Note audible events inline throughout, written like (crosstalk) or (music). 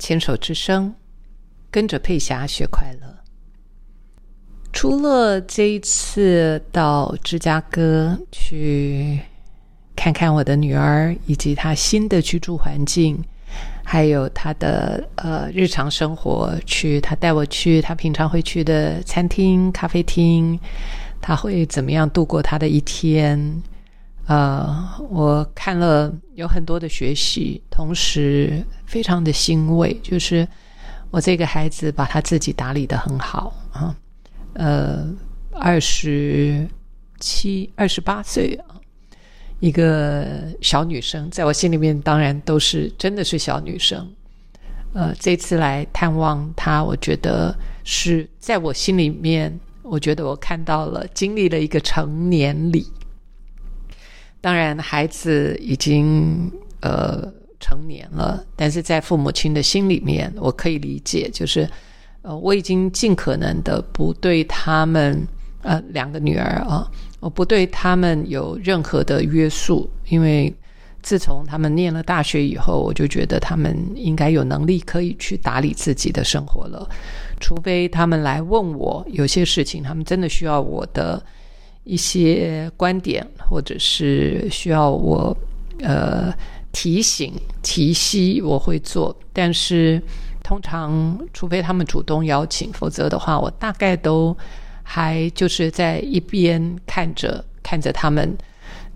牵手之声，跟着佩霞学快乐。除了这一次到芝加哥去看看我的女儿以及她新的居住环境，还有她的呃日常生活，去她带我去她平常会去的餐厅、咖啡厅，她会怎么样度过她的一天？呃，我看了有很多的学习，同时非常的欣慰，就是我这个孩子把他自己打理的很好啊。呃，二十七、二十八岁啊，一个小女生，在我心里面当然都是真的是小女生。呃，这次来探望她，我觉得是在我心里面，我觉得我看到了经历了一个成年礼。当然，孩子已经呃成年了，但是在父母亲的心里面，我可以理解，就是呃，我已经尽可能的不对他们呃两个女儿啊，我不对他们有任何的约束，因为自从他们念了大学以后，我就觉得他们应该有能力可以去打理自己的生活了，除非他们来问我有些事情，他们真的需要我的。一些观点，或者是需要我呃提醒提息，我会做。但是通常，除非他们主动邀请，否则的话，我大概都还就是在一边看着看着他们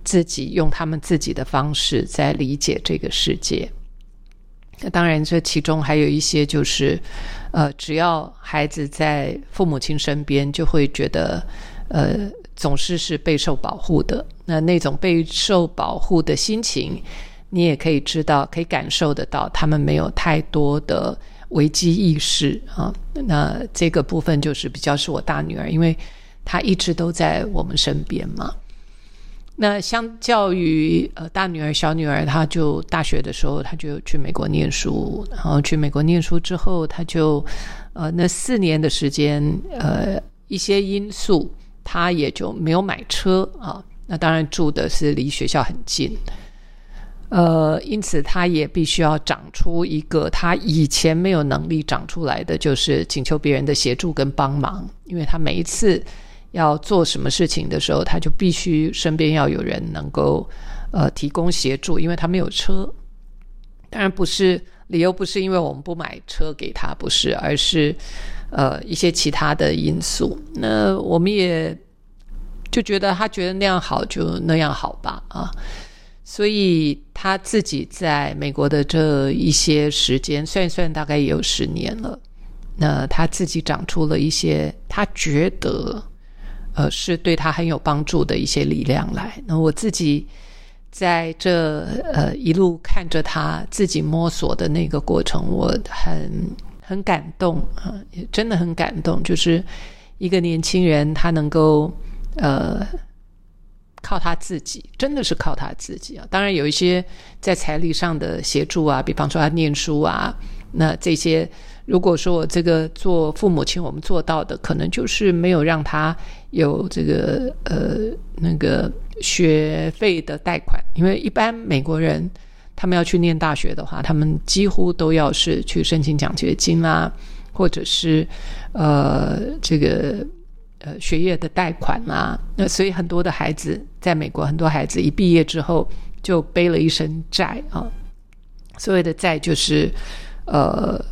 自己用他们自己的方式在理解这个世界。那当然，这其中还有一些就是呃，只要孩子在父母亲身边，就会觉得呃。总是是备受保护的，那那种备受保护的心情，你也可以知道，可以感受得到，他们没有太多的危机意识啊。那这个部分就是比较是我大女儿，因为她一直都在我们身边嘛。那相较于呃大女儿、小女儿，她就大学的时候，她就去美国念书，然后去美国念书之后，她就呃那四年的时间，呃一些因素。他也就没有买车啊，那当然住的是离学校很近，呃，因此他也必须要长出一个他以前没有能力长出来的，就是请求别人的协助跟帮忙。因为他每一次要做什么事情的时候，他就必须身边要有人能够呃提供协助，因为他没有车。当然不是理由，不是因为我们不买车给他，不是，而是。呃，一些其他的因素，那我们也就觉得他觉得那样好，就那样好吧，啊，所以他自己在美国的这一些时间，算一算大概也有十年了。那他自己长出了一些他觉得呃是对他很有帮助的一些力量来。那我自己在这呃一路看着他自己摸索的那个过程，我很。很感动啊，也真的很感动。就是一个年轻人，他能够呃靠他自己，真的是靠他自己啊。当然有一些在财力上的协助啊，比方说他念书啊，那这些如果说我这个做父母亲，我们做到的，可能就是没有让他有这个呃那个学费的贷款，因为一般美国人。他们要去念大学的话，他们几乎都要是去申请奖学金啦，或者是呃这个呃学业的贷款啦。那所以很多的孩子在美国，很多孩子一毕业之后就背了一身债啊。所谓的债就是呃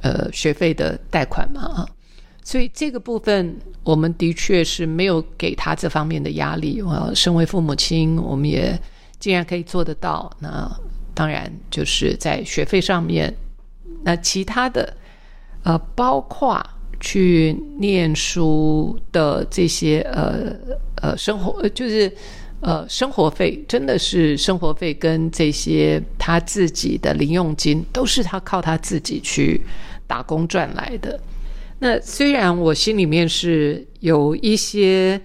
呃学费的贷款嘛啊。所以这个部分我们的确是没有给他这方面的压力。我身为父母亲，我们也竟然可以做得到那。当然，就是在学费上面，那其他的，呃，包括去念书的这些，呃呃，生活就是呃生活费，真的是生活费跟这些他自己的零用金，都是他靠他自己去打工赚来的。那虽然我心里面是有一些，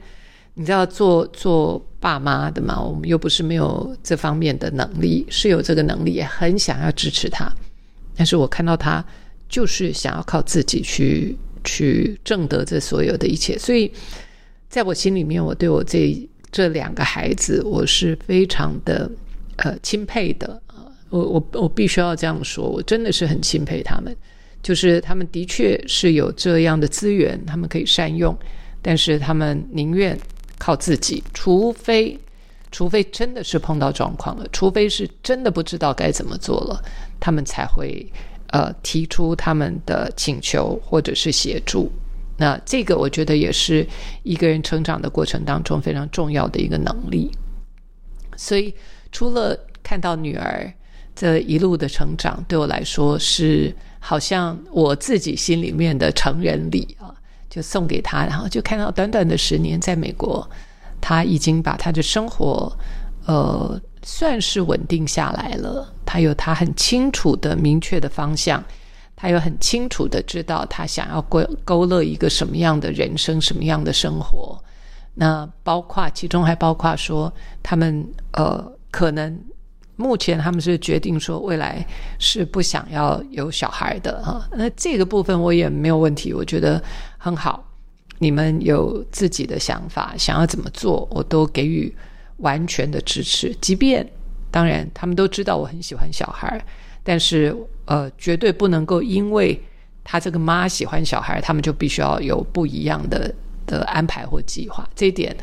你知道，做做。爸妈的嘛，我们又不是没有这方面的能力，是有这个能力，也很想要支持他。但是我看到他就是想要靠自己去去挣得这所有的一切，所以在我心里面，我对我这这两个孩子，我是非常的呃钦佩的啊。我我我必须要这样说，我真的是很钦佩他们。就是他们的确是有这样的资源，他们可以善用，但是他们宁愿靠自己，除非除非真的是碰到状况了，除非是真的不知道该怎么做了，他们才会呃提出他们的请求或者是协助。那这个我觉得也是一个人成长的过程当中非常重要的一个能力。所以除了看到女儿这一路的成长，对我来说是。好像我自己心里面的成人礼啊，就送给她，然后就看到短短的十年，在美国，她已经把她的生活，呃，算是稳定下来了。他有他很清楚的、明确的方向，他有很清楚的知道他想要勾勾勒一个什么样的人生、什么样的生活。那包括其中还包括说，他们呃，可能。目前他们是决定说未来是不想要有小孩的哈，那这个部分我也没有问题，我觉得很好。你们有自己的想法，想要怎么做，我都给予完全的支持。即便当然他们都知道我很喜欢小孩，但是呃，绝对不能够因为他这个妈喜欢小孩，他们就必须要有不一样的的安排或计划。这一点。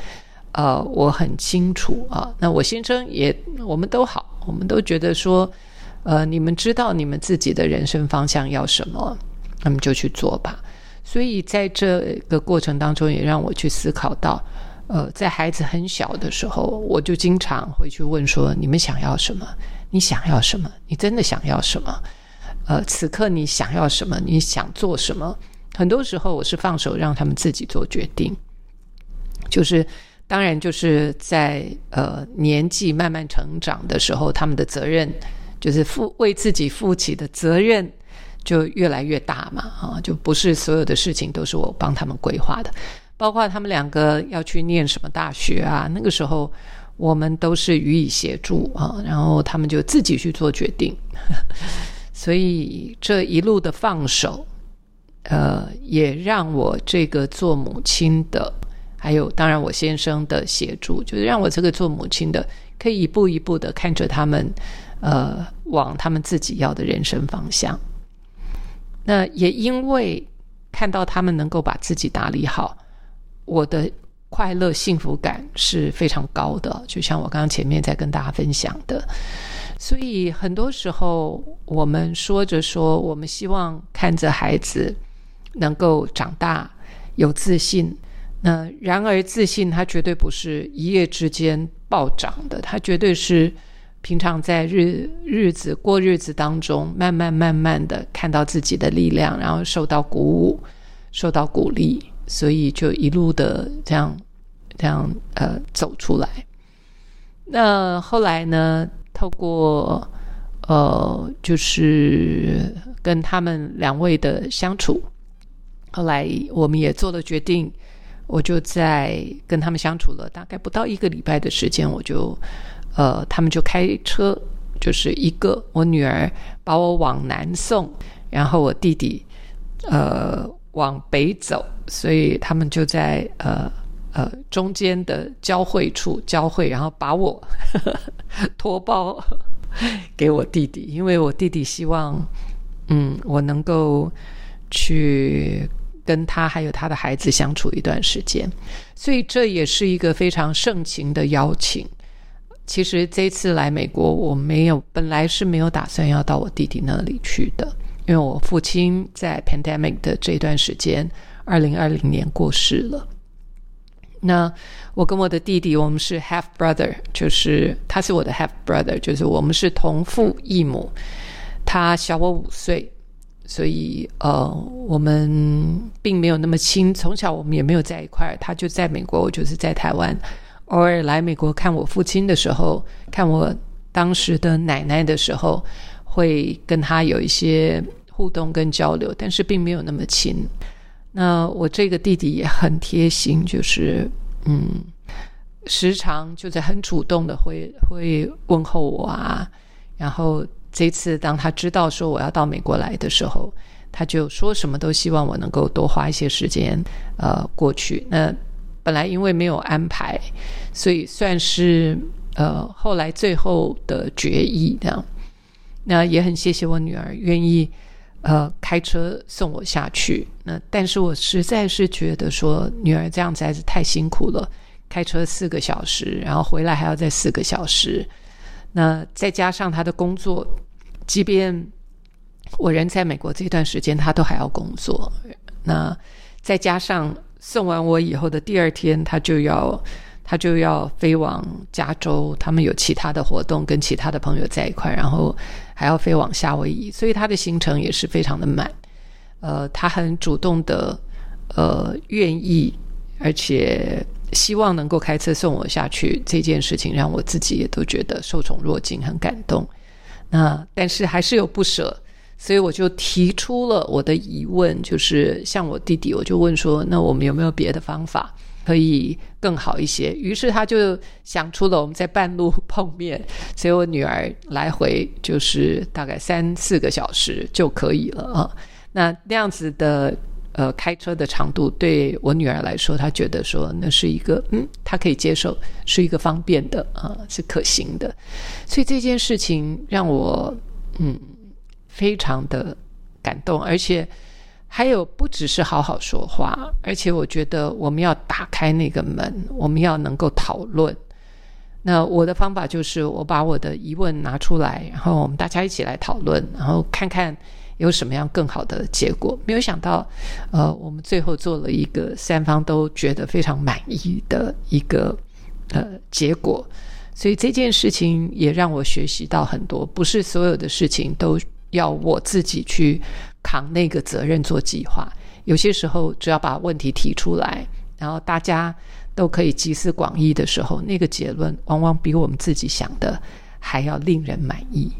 呃，我很清楚啊。那我先生也，我们都好，我们都觉得说，呃，你们知道你们自己的人生方向要什么，那么就去做吧。所以在这个过程当中，也让我去思考到，呃，在孩子很小的时候，我就经常会去问说：你们想要什么？你想要什么？你真的想要什么？呃，此刻你想要什么？你想做什么？很多时候，我是放手让他们自己做决定，就是。当然，就是在呃年纪慢慢成长的时候，他们的责任就是负为自己负起的责任就越来越大嘛啊，就不是所有的事情都是我帮他们规划的，包括他们两个要去念什么大学啊，那个时候我们都是予以协助啊，然后他们就自己去做决定，(laughs) 所以这一路的放手，呃，也让我这个做母亲的。还有，当然我先生的协助，就是让我这个做母亲的可以一步一步的看着他们，呃，往他们自己要的人生方向。那也因为看到他们能够把自己打理好，我的快乐幸福感是非常高的。就像我刚刚前面在跟大家分享的，所以很多时候我们说着说，我们希望看着孩子能够长大有自信。那然而，自信它绝对不是一夜之间暴涨的，它绝对是平常在日日子过日子当中，慢慢慢慢的看到自己的力量，然后受到鼓舞，受到鼓励，所以就一路的这样这样呃走出来。那后来呢，透过呃就是跟他们两位的相处，后来我们也做了决定。我就在跟他们相处了大概不到一个礼拜的时间，我就，呃，他们就开车，就是一个我女儿把我往南送，然后我弟弟，呃，往北走，所以他们就在呃呃中间的交汇处交汇，然后把我 (laughs) 托包给我弟弟，因为我弟弟希望，嗯，我能够去。跟他还有他的孩子相处一段时间，所以这也是一个非常盛情的邀请。其实这次来美国，我没有本来是没有打算要到我弟弟那里去的，因为我父亲在 pandemic 的这段时间，二零二零年过世了。那我跟我的弟弟，我们是 half brother，就是他是我的 half brother，就是我们是同父异母，他小我五岁。所以，呃，我们并没有那么亲，从小我们也没有在一块。他就在美国，我就是在台湾。偶尔来美国看我父亲的时候，看我当时的奶奶的时候，会跟他有一些互动跟交流，但是并没有那么亲。那我这个弟弟也很贴心，就是嗯，时常就在很主动的会会问候我啊，然后。这次当他知道说我要到美国来的时候，他就说什么都希望我能够多花一些时间，呃，过去。那本来因为没有安排，所以算是呃后来最后的决议这样。那也很谢谢我女儿愿意呃开车送我下去。那但是我实在是觉得说女儿这样子还是太辛苦了，开车四个小时，然后回来还要再四个小时。那再加上她的工作，即便我人在美国这段时间，她都还要工作。那再加上送完我以后的第二天，她就要。他就要飞往加州，他们有其他的活动，跟其他的朋友在一块，然后还要飞往夏威夷，所以他的行程也是非常的满。呃，他很主动的，呃，愿意，而且希望能够开车送我下去，这件事情让我自己也都觉得受宠若惊，很感动。那但是还是有不舍，所以我就提出了我的疑问，就是像我弟弟，我就问说，那我们有没有别的方法？可以更好一些，于是他就想出了我们在半路碰面，(laughs) 所以我女儿来回就是大概三四个小时就可以了啊。那那样子的呃开车的长度对我女儿来说，她觉得说那是一个嗯，她可以接受，是一个方便的啊，是可行的。所以这件事情让我嗯非常的感动，而且。还有不只是好好说话，而且我觉得我们要打开那个门，我们要能够讨论。那我的方法就是，我把我的疑问拿出来，然后我们大家一起来讨论，然后看看有什么样更好的结果。没有想到，呃，我们最后做了一个三方都觉得非常满意的一个呃结果。所以这件事情也让我学习到很多，不是所有的事情都要我自己去。扛那个责任做计划，有些时候只要把问题提出来，然后大家都可以集思广益的时候，那个结论往往比我们自己想的还要令人满意。